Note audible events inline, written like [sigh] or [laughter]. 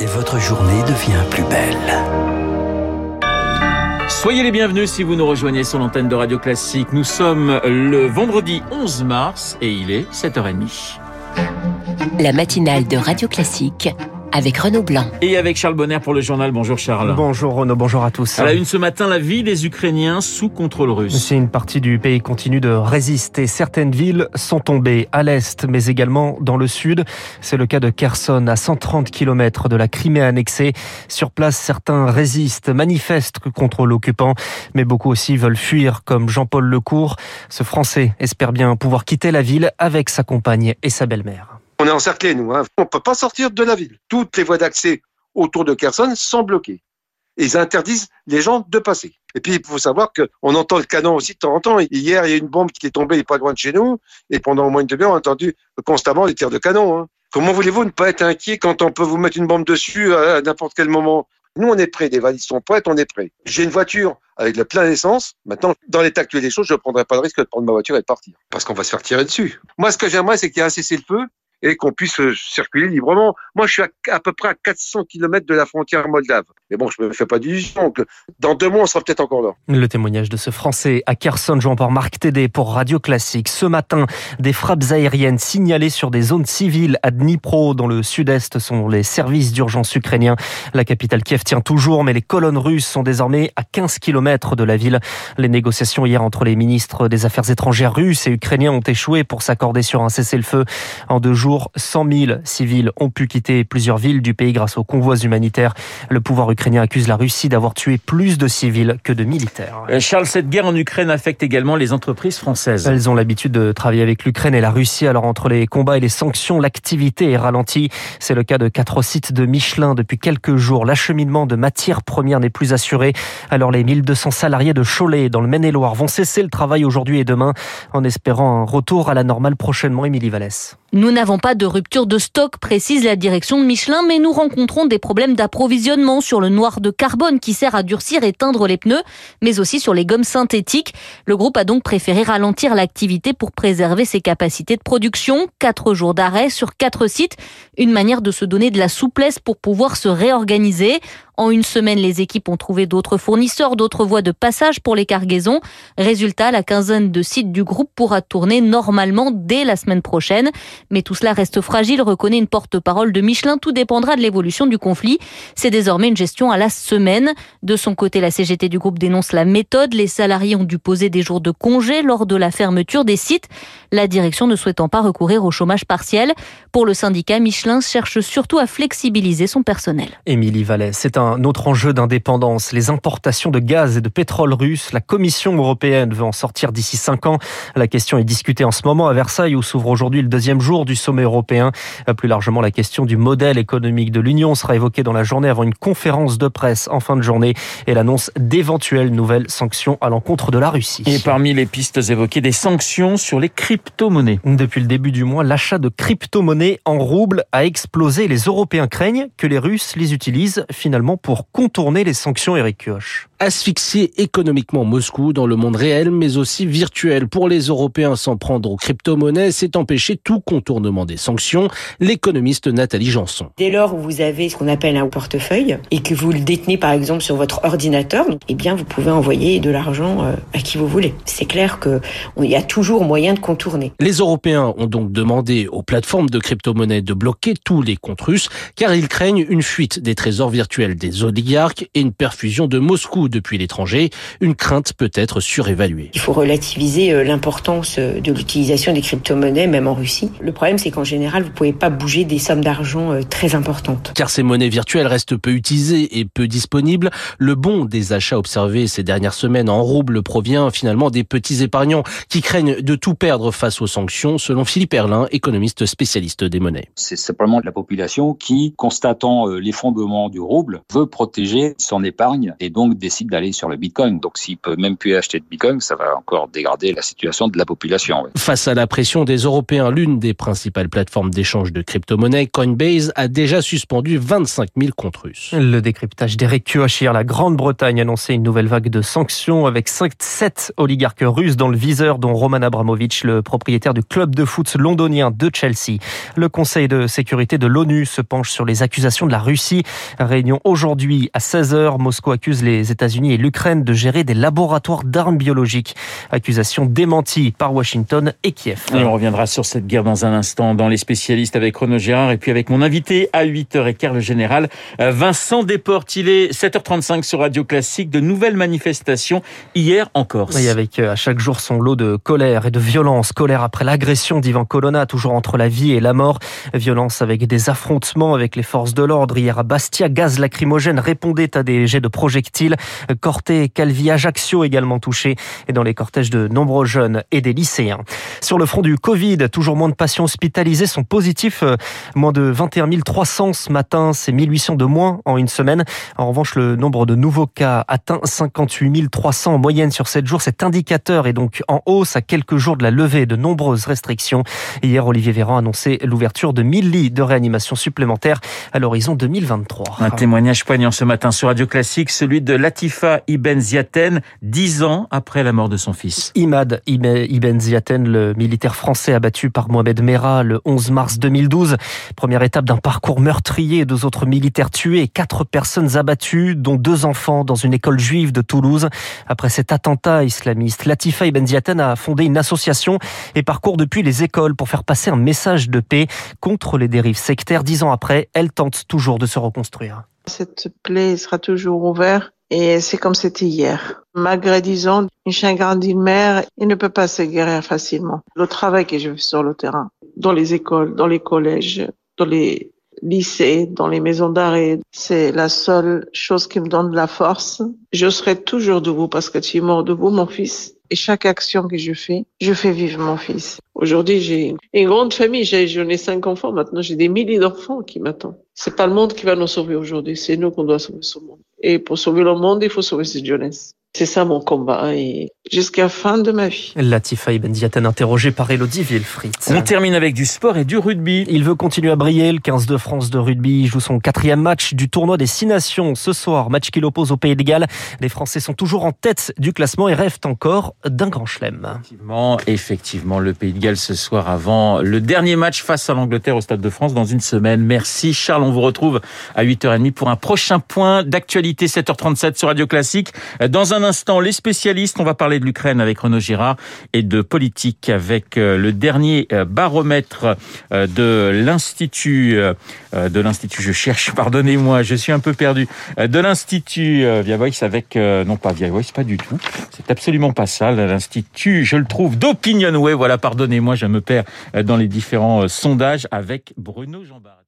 et votre journée devient plus belle. Soyez les bienvenus si vous nous rejoignez sur l'antenne de Radio Classique. Nous sommes le vendredi 11 mars et il est 7h30. La matinale de Radio Classique avec Renaud Blanc. Et avec Charles Bonner pour le journal. Bonjour Charles. Bonjour Renaud, bonjour à tous. À la une ce matin, la vie des Ukrainiens sous contrôle russe. C'est une partie du pays continue de résister. Certaines villes sont tombées à l'est, mais également dans le sud. C'est le cas de Kherson, à 130 km de la Crimée annexée. Sur place, certains résistent, manifestent contre l'occupant, mais beaucoup aussi veulent fuir, comme Jean-Paul Lecourt. Ce Français espère bien pouvoir quitter la ville avec sa compagne et sa belle-mère. On est encerclés, nous. Hein. On ne peut pas sortir de la ville. Toutes les voies d'accès autour de Kherson sont bloquées. Et ils interdisent les gens de passer. Et puis, il faut savoir qu'on entend le canon aussi de temps en temps. Hier, il y a une bombe qui est tombée pas loin de chez nous. Et pendant au moins une demi-heure, on a entendu constamment les tirs de canon. Hein. Comment voulez-vous ne pas être inquiet quand on peut vous mettre une bombe dessus à n'importe quel moment? Nous, on est prêts. Les valises sont prêtes, on est prêts. J'ai une voiture avec le plein d'essence. Maintenant, dans l'état actuel des choses, je ne prendrai pas le risque de prendre ma voiture et de partir. Parce qu'on va se faire tirer dessus. Moi, ce que j'aimerais, c'est qu'il y ait un cessez-le-feu et qu'on puisse circuler librement. Moi, je suis à, à, peu près à 400 km de la frontière moldave. Mais bon, je me fais pas d'illusions. Dans deux mois, on sera peut-être encore là. Le témoignage de ce Français à Kherson, jouant par Marc Tédé pour Radio Classique. Ce matin, des frappes aériennes signalées sur des zones civiles à Dnipro, dans le sud-est, sont les services d'urgence ukrainiens. La capitale Kiev tient toujours, mais les colonnes russes sont désormais à 15 km de la ville. Les négociations hier entre les ministres des Affaires étrangères russes et ukrainiens ont échoué pour s'accorder sur un cessez-le-feu. En deux jours, 100 000 civils ont pu quitter plusieurs villes du pays grâce aux convois humanitaires. Le pouvoir ukrainien accuse la Russie d'avoir tué plus de civils que de militaires. Charles, cette guerre en Ukraine affecte également les entreprises françaises. Elles ont l'habitude de travailler avec l'Ukraine et la Russie. Alors entre les combats et les sanctions, l'activité est ralentie. C'est le cas de quatre sites de Michelin depuis quelques jours. L'acheminement de matières premières n'est plus assuré. Alors les 1200 salariés de Cholet dans le Maine-et-Loire vont cesser le travail aujourd'hui et demain en espérant un retour à la normale prochainement. Émilie Vallès. Nous n'avons pas de rupture de stock, précise la direction de Michelin, mais nous rencontrons des problèmes d'approvisionnement sur le noir de carbone qui sert à durcir et teindre les pneus, mais aussi sur les gommes synthétiques. Le groupe a donc préféré ralentir l'activité pour préserver ses capacités de production. Quatre jours d'arrêt sur quatre sites, une manière de se donner de la souplesse pour pouvoir se réorganiser. En une semaine, les équipes ont trouvé d'autres fournisseurs, d'autres voies de passage pour les cargaisons. Résultat, la quinzaine de sites du groupe pourra tourner normalement dès la semaine prochaine. Mais tout cela reste fragile, reconnaît une porte-parole de Michelin. Tout dépendra de l'évolution du conflit. C'est désormais une gestion à la semaine. De son côté, la CGT du groupe dénonce la méthode. Les salariés ont dû poser des jours de congé lors de la fermeture des sites. La direction ne souhaitant pas recourir au chômage partiel. Pour le syndicat, Michelin cherche surtout à flexibiliser son personnel. Émilie Vallet, c'est un autre enjeu d'indépendance, les importations de gaz et de pétrole russe. La Commission européenne veut en sortir d'ici cinq ans. La question est discutée en ce moment à Versailles où s'ouvre aujourd'hui le deuxième jour du sommet européen. Plus largement, la question du modèle économique de l'Union sera évoquée dans la journée avant une conférence de presse en fin de journée et l'annonce d'éventuelles nouvelles sanctions à l'encontre de la Russie. Et parmi les pistes évoquées, des sanctions sur les crypto-monnaies. Depuis le début du mois, l'achat de crypto-monnaies en roubles a explosé. Les Européens craignent que les Russes les utilisent finalement pour contourner les sanctions Eric Kioch asphyxier économiquement Moscou dans le monde réel, mais aussi virtuel. Pour les Européens, s'en prendre aux crypto-monnaies, c'est empêcher tout contournement des sanctions. L'économiste Nathalie Janson. Dès lors où vous avez ce qu'on appelle un portefeuille et que vous le détenez par exemple sur votre ordinateur, eh bien vous pouvez envoyer de l'argent euh, à qui vous voulez. C'est clair que il y a toujours moyen de contourner. Les Européens ont donc demandé aux plateformes de crypto-monnaies de bloquer tous les comptes russes car ils craignent une fuite des trésors virtuels des oligarques et une perfusion de Moscou depuis l'étranger, une crainte peut être surévaluée. Il faut relativiser euh, l'importance euh, de l'utilisation des crypto-monnaies, même en Russie. Le problème, c'est qu'en général, vous pouvez pas bouger des sommes d'argent euh, très importantes. Car ces monnaies virtuelles restent peu utilisées et peu disponibles. Le bon des achats observés ces dernières semaines en roubles provient finalement des petits épargnants qui craignent de tout perdre face aux sanctions, selon Philippe Erlin, économiste spécialiste des monnaies. C'est simplement la population qui, constatant l'effondrement du rouble, veut protéger son épargne et donc des décide d'aller sur le Bitcoin. Donc s'il peut même plus acheter de Bitcoin, ça va encore dégrader la situation de la population. Face à la pression des Européens, l'une des principales plateformes d'échange de crypto-monnaies, Coinbase, a déjà suspendu 25 000 comptes russes. Le décryptage d'Eric Kiochir, la Grande-Bretagne a annoncé une nouvelle vague de sanctions avec 5, 7 oligarques russes dans le viseur, dont Roman Abramovich, le propriétaire du club de foot londonien de Chelsea. Le Conseil de sécurité de l'ONU se penche sur les accusations de la Russie. Réunion aujourd'hui à 16h. Moscou accuse les États-Unis et l'Ukraine de gérer des laboratoires d'armes biologiques. Accusation démentie par Washington et Kiev. Et on reviendra sur cette guerre dans un instant dans les spécialistes avec Renaud Gérard et puis avec mon invité à 8h15 le général euh, Vincent Desportes. Il est 7h35 sur Radio Classique. De nouvelles manifestations hier en Corse. Oui, avec euh, à chaque jour son lot de colère et de violence. Colère après l'agression d'Ivan Colonna, toujours entre la vie et la mort. Violence avec des affrontements avec les forces de l'ordre. Hier à Bastia, gaz lacrymogène répondait à des jets de projectiles. Corté, Calvi, Ajaccio également touchés. Et dans les cortèges de nombreux jeunes et des lycéens. Sur le front du Covid, toujours moins de patients hospitalisés sont positifs. Euh, moins de 21 300 ce matin. C'est 1800 de moins en une semaine. En revanche, le nombre de nouveaux cas atteint 58 300 en moyenne sur 7 jours. Cet indicateur est donc en hausse à quelques jours de la levée de nombreuses restrictions. Hier, Olivier Véran a annoncé l'ouverture de 1000 lits de réanimation supplémentaires à l'horizon 2023. Un témoignage poignant ce matin sur Radio Classique, celui de Latifa Ibn Ziaten, dix ans après la mort de son fils. Imad Ibn Ziaten, le militaire français abattu par Mohamed Merah le 11 mars 2012. Première étape d'un parcours meurtrier, deux autres militaires tués et quatre personnes abattues, dont deux enfants dans une école juive de Toulouse. Après cet attentat islamiste, Latifa Ibn Ziaten a fondé une association et parcourt depuis les écoles pour faire passer un message de paix contre les dérives sectaires. Dix ans après, elle tente toujours de se reconstruire. Cette plaie sera toujours ouverte et c'est comme c'était hier. Malgré, disons, une chagrin mère, il ne peut pas se guérir facilement. Le travail que je fais sur le terrain, dans les écoles, dans les collèges, dans les lycées, dans les maisons d'arrêt, c'est la seule chose qui me donne de la force. Je serai toujours debout parce que tu es mort debout, mon fils. Et chaque action que je fais, je fais vivre mon fils. Aujourd'hui, j'ai une grande famille. J'en ai cinq enfants. Maintenant, j'ai des milliers d'enfants qui m'attendent. C'est pas le monde qui va nous sauver aujourd'hui. C'est nous qu'on doit sauver ce monde. Et pour sauver le monde, il faut sauver cette jeunesse. C'est ça mon combat et jusqu'à fin de ma vie. Latifa Ibn Diaten interrogé par Elodie Wilfried. On termine avec du sport et du rugby. Il veut continuer à briller. Le 15 de France de rugby joue son quatrième match du tournoi des Six Nations ce soir. Match qui l'oppose au Pays de Galles. Les Français sont toujours en tête du classement et rêvent encore d'un grand chelem. Effectivement, effectivement, le Pays de Galles ce soir avant le dernier match face à l'Angleterre au Stade de France dans une semaine. Merci Charles. On vous retrouve à 8h30 pour un prochain point d'actualité 7h37 sur Radio Classique. Dans un instant, les spécialistes, on va parler de l'Ukraine avec Renaud Girard et de politique avec euh, le dernier euh, baromètre euh, de l'Institut, de l'Institut, je cherche, [laughs] pardonnez-moi, je suis un peu perdu, de l'Institut Via Voice avec, non pas Via Voice, pas du tout, c'est absolument pas ça, l'Institut, je le trouve, d'Opinionway, voilà, pardonnez-moi, je me perds dans les différents sondages avec Bruno Jambard.